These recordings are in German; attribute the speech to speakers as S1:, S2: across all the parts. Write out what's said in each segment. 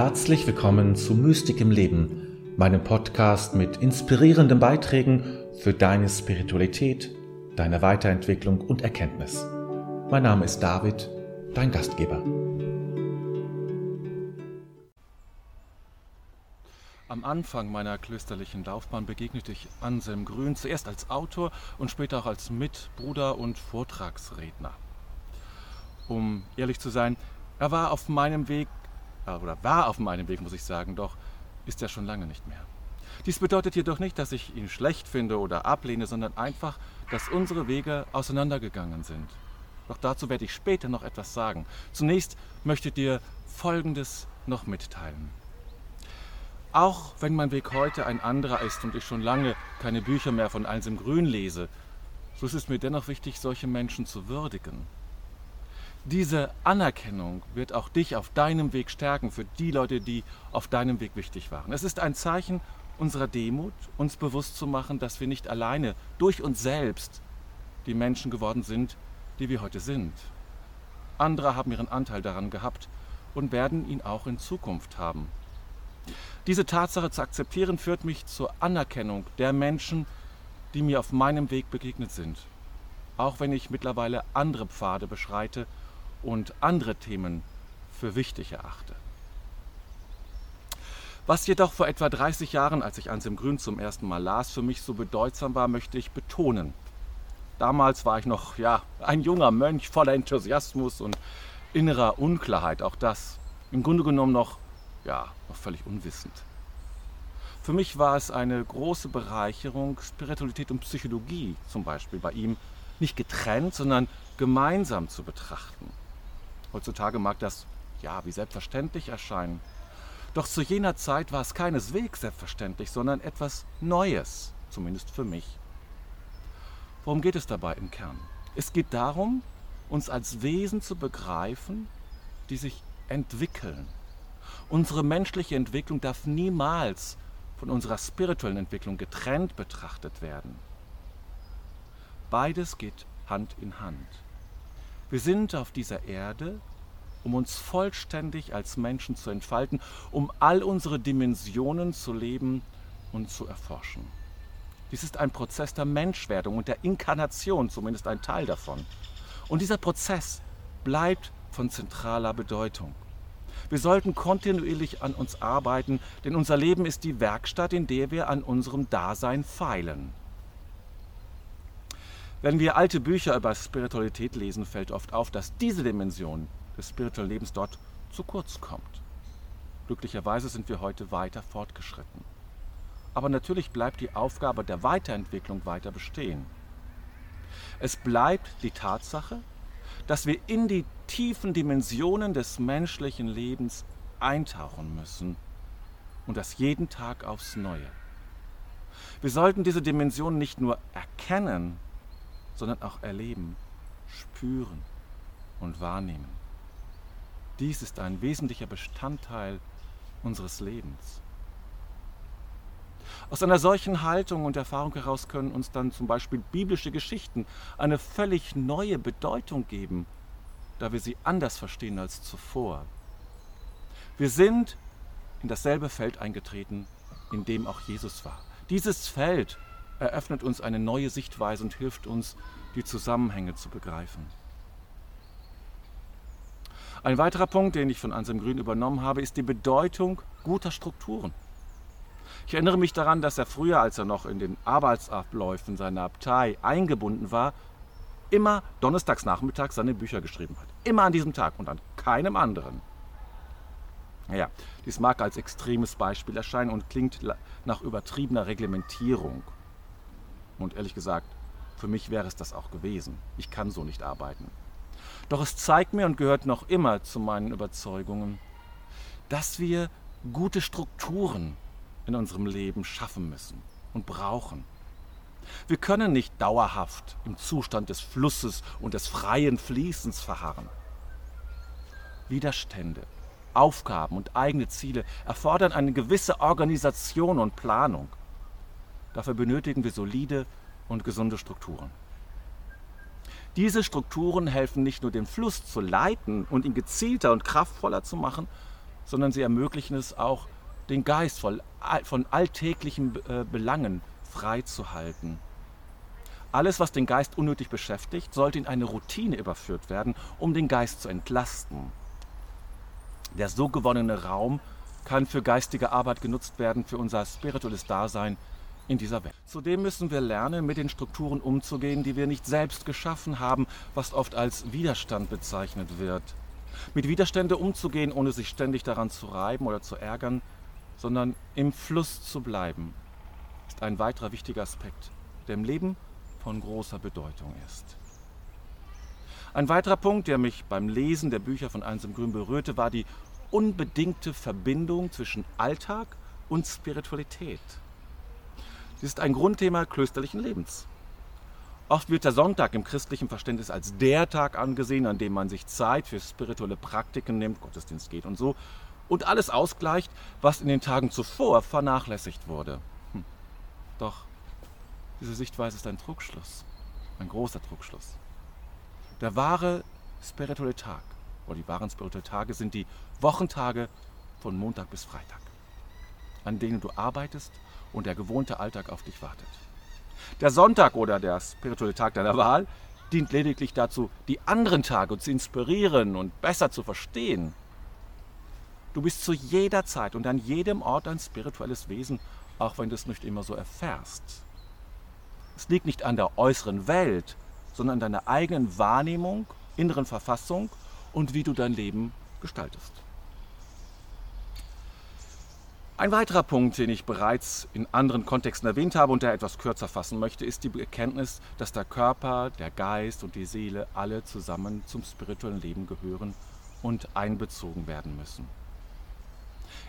S1: Herzlich willkommen zu Mystik im Leben, meinem Podcast mit inspirierenden Beiträgen für deine Spiritualität, deine Weiterentwicklung und Erkenntnis. Mein Name ist David, dein Gastgeber.
S2: Am Anfang meiner klösterlichen Laufbahn begegnete ich Anselm Grün zuerst als Autor und später auch als Mitbruder und Vortragsredner. Um ehrlich zu sein, er war auf meinem Weg oder war auf meinem Weg, muss ich sagen, doch ist er schon lange nicht mehr. Dies bedeutet jedoch nicht, dass ich ihn schlecht finde oder ablehne, sondern einfach, dass unsere Wege auseinandergegangen sind. Doch dazu werde ich später noch etwas sagen. Zunächst möchte ich dir Folgendes noch mitteilen. Auch wenn mein Weg heute ein anderer ist und ich schon lange keine Bücher mehr von Eins im Grün lese, so ist es mir dennoch wichtig, solche Menschen zu würdigen. Diese Anerkennung wird auch dich auf deinem Weg stärken für die Leute, die auf deinem Weg wichtig waren. Es ist ein Zeichen unserer Demut, uns bewusst zu machen, dass wir nicht alleine durch uns selbst die Menschen geworden sind, die wir heute sind. Andere haben ihren Anteil daran gehabt und werden ihn auch in Zukunft haben. Diese Tatsache zu akzeptieren führt mich zur Anerkennung der Menschen, die mir auf meinem Weg begegnet sind. Auch wenn ich mittlerweile andere Pfade beschreite und andere Themen für wichtig erachte. Was jedoch vor etwa 30 Jahren, als ich Anselm Grün zum ersten Mal las, für mich so bedeutsam war, möchte ich betonen. Damals war ich noch ja, ein junger Mönch voller Enthusiasmus und innerer Unklarheit, auch das. Im Grunde genommen noch, ja, noch völlig unwissend. Für mich war es eine große Bereicherung, Spiritualität und Psychologie zum Beispiel bei ihm nicht getrennt, sondern gemeinsam zu betrachten. Heutzutage mag das ja wie selbstverständlich erscheinen. Doch zu jener Zeit war es keineswegs selbstverständlich, sondern etwas Neues, zumindest für mich. Worum geht es dabei im Kern? Es geht darum, uns als Wesen zu begreifen, die sich entwickeln. Unsere menschliche Entwicklung darf niemals von unserer spirituellen Entwicklung getrennt betrachtet werden. Beides geht Hand in Hand. Wir sind auf dieser Erde, um uns vollständig als Menschen zu entfalten, um all unsere Dimensionen zu leben und zu erforschen. Dies ist ein Prozess der Menschwerdung und der Inkarnation, zumindest ein Teil davon. Und dieser Prozess bleibt von zentraler Bedeutung. Wir sollten kontinuierlich an uns arbeiten, denn unser Leben ist die Werkstatt, in der wir an unserem Dasein feilen. Wenn wir alte Bücher über Spiritualität lesen, fällt oft auf, dass diese Dimension des spirituellen Lebens dort zu kurz kommt. Glücklicherweise sind wir heute weiter fortgeschritten. Aber natürlich bleibt die Aufgabe der Weiterentwicklung weiter bestehen. Es bleibt die Tatsache, dass wir in die tiefen Dimensionen des menschlichen Lebens eintauchen müssen und das jeden Tag aufs Neue. Wir sollten diese Dimensionen nicht nur erkennen, sondern auch erleben, spüren und wahrnehmen. Dies ist ein wesentlicher Bestandteil unseres Lebens. Aus einer solchen Haltung und Erfahrung heraus können uns dann zum Beispiel biblische Geschichten eine völlig neue Bedeutung geben, da wir sie anders verstehen als zuvor. Wir sind in dasselbe Feld eingetreten, in dem auch Jesus war. Dieses Feld eröffnet uns eine neue Sichtweise und hilft uns, die Zusammenhänge zu begreifen. Ein weiterer Punkt, den ich von Anselm Grün übernommen habe, ist die Bedeutung guter Strukturen. Ich erinnere mich daran, dass er früher, als er noch in den Arbeitsabläufen seiner Abtei eingebunden war, immer donnerstags nachmittags seine Bücher geschrieben hat. Immer an diesem Tag und an keinem anderen. Naja, dies mag als extremes Beispiel erscheinen und klingt nach übertriebener Reglementierung. Und ehrlich gesagt, für mich wäre es das auch gewesen. Ich kann so nicht arbeiten. Doch es zeigt mir und gehört noch immer zu meinen Überzeugungen, dass wir gute Strukturen in unserem Leben schaffen müssen und brauchen. Wir können nicht dauerhaft im Zustand des Flusses und des freien Fließens verharren. Widerstände, Aufgaben und eigene Ziele erfordern eine gewisse Organisation und Planung. Dafür benötigen wir solide und gesunde Strukturen. Diese Strukturen helfen nicht nur den Fluss zu leiten und ihn gezielter und kraftvoller zu machen, sondern sie ermöglichen es auch, den Geist von alltäglichen äh, Belangen freizuhalten. Alles, was den Geist unnötig beschäftigt, sollte in eine Routine überführt werden, um den Geist zu entlasten. Der so gewonnene Raum kann für geistige Arbeit genutzt werden, für unser spirituelles Dasein in dieser Welt. Zudem müssen wir lernen, mit den Strukturen umzugehen, die wir nicht selbst geschaffen haben, was oft als Widerstand bezeichnet wird. Mit Widerstände umzugehen, ohne sich ständig daran zu reiben oder zu ärgern, sondern im Fluss zu bleiben, ist ein weiterer wichtiger Aspekt, der im Leben von großer Bedeutung ist. Ein weiterer Punkt, der mich beim Lesen der Bücher von Einsam Grün berührte, war die unbedingte Verbindung zwischen Alltag und Spiritualität. Dies ist ein Grundthema klösterlichen Lebens. Oft wird der Sonntag im christlichen Verständnis als der Tag angesehen, an dem man sich Zeit für spirituelle Praktiken nimmt, Gottesdienst geht und so, und alles ausgleicht, was in den Tagen zuvor vernachlässigt wurde. Hm. Doch diese Sichtweise ist ein Trugschluss, ein großer Trugschluss. Der wahre spirituelle Tag oder die wahren spirituellen Tage sind die Wochentage von Montag bis Freitag, an denen du arbeitest und der gewohnte Alltag auf dich wartet. Der Sonntag oder der spirituelle Tag deiner Wahl dient lediglich dazu, die anderen Tage zu inspirieren und besser zu verstehen. Du bist zu jeder Zeit und an jedem Ort ein spirituelles Wesen, auch wenn du es nicht immer so erfährst. Es liegt nicht an der äußeren Welt, sondern an deiner eigenen Wahrnehmung, inneren Verfassung und wie du dein Leben gestaltest. Ein weiterer Punkt, den ich bereits in anderen Kontexten erwähnt habe und der etwas kürzer fassen möchte, ist die Erkenntnis, dass der Körper, der Geist und die Seele alle zusammen zum spirituellen Leben gehören und einbezogen werden müssen.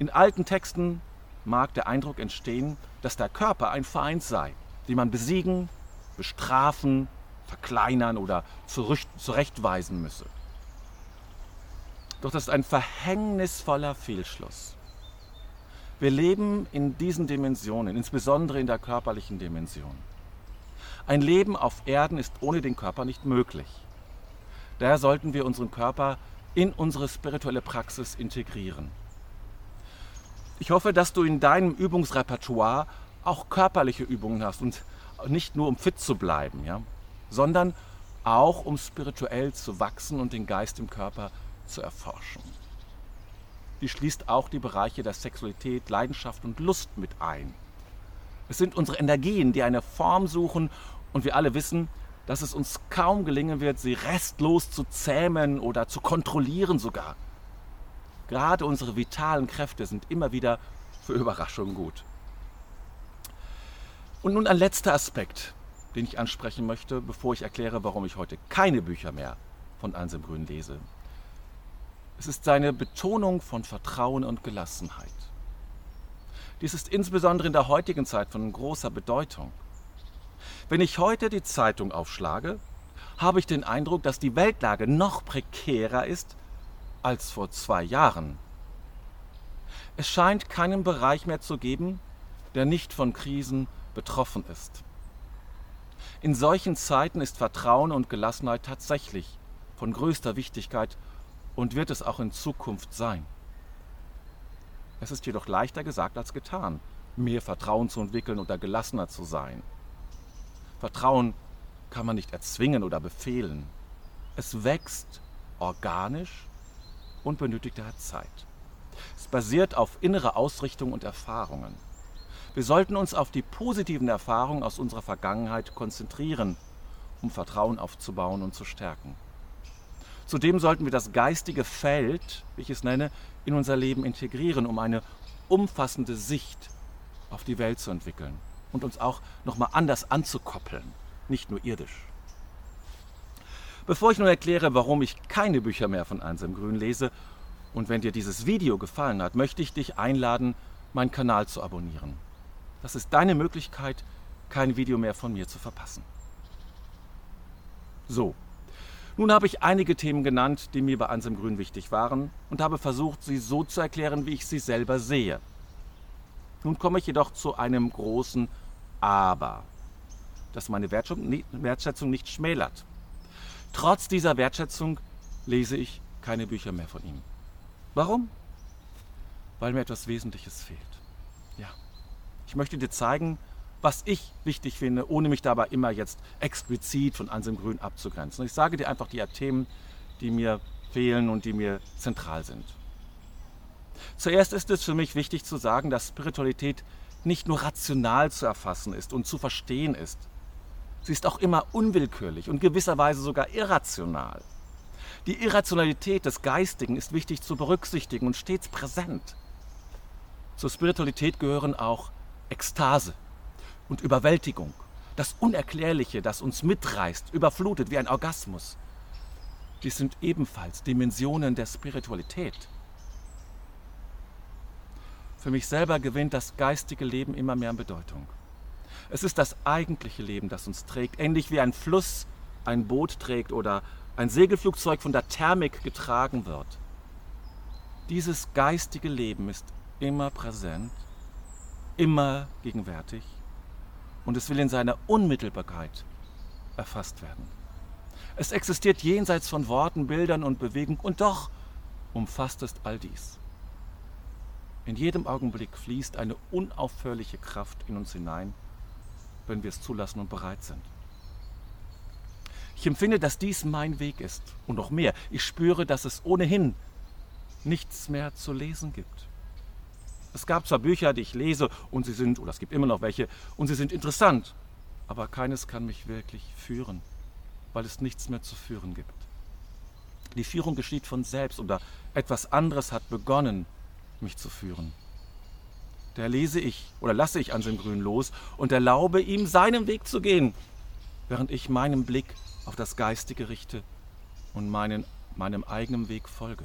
S2: In alten Texten mag der Eindruck entstehen, dass der Körper ein Feind sei, die man besiegen, bestrafen, verkleinern oder zurechtweisen müsse. Doch das ist ein verhängnisvoller Fehlschluss. Wir leben in diesen Dimensionen, insbesondere in der körperlichen Dimension. Ein Leben auf Erden ist ohne den Körper nicht möglich. Daher sollten wir unseren Körper in unsere spirituelle Praxis integrieren. Ich hoffe, dass du in deinem Übungsrepertoire auch körperliche Übungen hast und nicht nur um fit zu bleiben, ja, sondern auch um spirituell zu wachsen und den Geist im Körper zu erforschen. Die schließt auch die Bereiche der Sexualität, Leidenschaft und Lust mit ein. Es sind unsere Energien, die eine Form suchen und wir alle wissen, dass es uns kaum gelingen wird, sie restlos zu zähmen oder zu kontrollieren sogar. Gerade unsere vitalen Kräfte sind immer wieder für Überraschungen gut. Und nun ein letzter Aspekt, den ich ansprechen möchte, bevor ich erkläre, warum ich heute keine Bücher mehr von Anselm Grün lese. Es ist seine Betonung von Vertrauen und Gelassenheit. Dies ist insbesondere in der heutigen Zeit von großer Bedeutung. Wenn ich heute die Zeitung aufschlage, habe ich den Eindruck, dass die Weltlage noch prekärer ist als vor zwei Jahren. Es scheint keinen Bereich mehr zu geben, der nicht von Krisen betroffen ist. In solchen Zeiten ist Vertrauen und Gelassenheit tatsächlich von größter Wichtigkeit und wird es auch in Zukunft sein. Es ist jedoch leichter gesagt als getan, mehr Vertrauen zu entwickeln oder gelassener zu sein. Vertrauen kann man nicht erzwingen oder befehlen. Es wächst organisch und benötigt daher Zeit. Es basiert auf innerer Ausrichtung und Erfahrungen. Wir sollten uns auf die positiven Erfahrungen aus unserer Vergangenheit konzentrieren, um Vertrauen aufzubauen und zu stärken. Zudem sollten wir das geistige Feld, wie ich es nenne, in unser Leben integrieren, um eine umfassende Sicht auf die Welt zu entwickeln und uns auch nochmal anders anzukoppeln, nicht nur irdisch. Bevor ich nun erkläre, warum ich keine Bücher mehr von Einsam Grün lese und wenn dir dieses Video gefallen hat, möchte ich dich einladen, meinen Kanal zu abonnieren. Das ist deine Möglichkeit, kein Video mehr von mir zu verpassen. So, nun habe ich einige Themen genannt, die mir bei Ansem Grün wichtig waren und habe versucht, sie so zu erklären, wie ich sie selber sehe. Nun komme ich jedoch zu einem großen Aber, das meine Wertschätzung nicht schmälert. Trotz dieser Wertschätzung lese ich keine Bücher mehr von ihm. Warum? weil mir etwas Wesentliches fehlt. Ja, ich möchte dir zeigen, was ich wichtig finde, ohne mich dabei immer jetzt explizit von Anselm Grün abzugrenzen. Ich sage dir einfach die Themen, die mir fehlen und die mir zentral sind. Zuerst ist es für mich wichtig zu sagen, dass Spiritualität nicht nur rational zu erfassen ist und zu verstehen ist. Sie ist auch immer unwillkürlich und gewisserweise sogar irrational. Die Irrationalität des Geistigen ist wichtig zu berücksichtigen und stets präsent. Zur Spiritualität gehören auch Ekstase und Überwältigung, das Unerklärliche, das uns mitreißt, überflutet wie ein Orgasmus. Dies sind ebenfalls Dimensionen der Spiritualität. Für mich selber gewinnt das geistige Leben immer mehr an Bedeutung. Es ist das eigentliche Leben, das uns trägt, ähnlich wie ein Fluss ein Boot trägt oder ein Segelflugzeug von der Thermik getragen wird. Dieses geistige Leben ist immer präsent, immer gegenwärtig und es will in seiner Unmittelbarkeit erfasst werden. Es existiert jenseits von Worten, Bildern und Bewegung und doch umfasst es all dies. In jedem Augenblick fließt eine unaufhörliche Kraft in uns hinein, wenn wir es zulassen und bereit sind. Ich empfinde, dass dies mein Weg ist und noch mehr. Ich spüre, dass es ohnehin nichts mehr zu lesen gibt. Es gab zwar Bücher, die ich lese und sie sind, oder es gibt immer noch welche, und sie sind interessant, aber keines kann mich wirklich führen, weil es nichts mehr zu führen gibt. Die Führung geschieht von selbst oder etwas anderes hat begonnen, mich zu führen. Da lese ich oder lasse ich Anselm Grün los und erlaube ihm, seinen Weg zu gehen, während ich meinen Blick auf das Geistige richte und meinen, meinem eigenen Weg folge.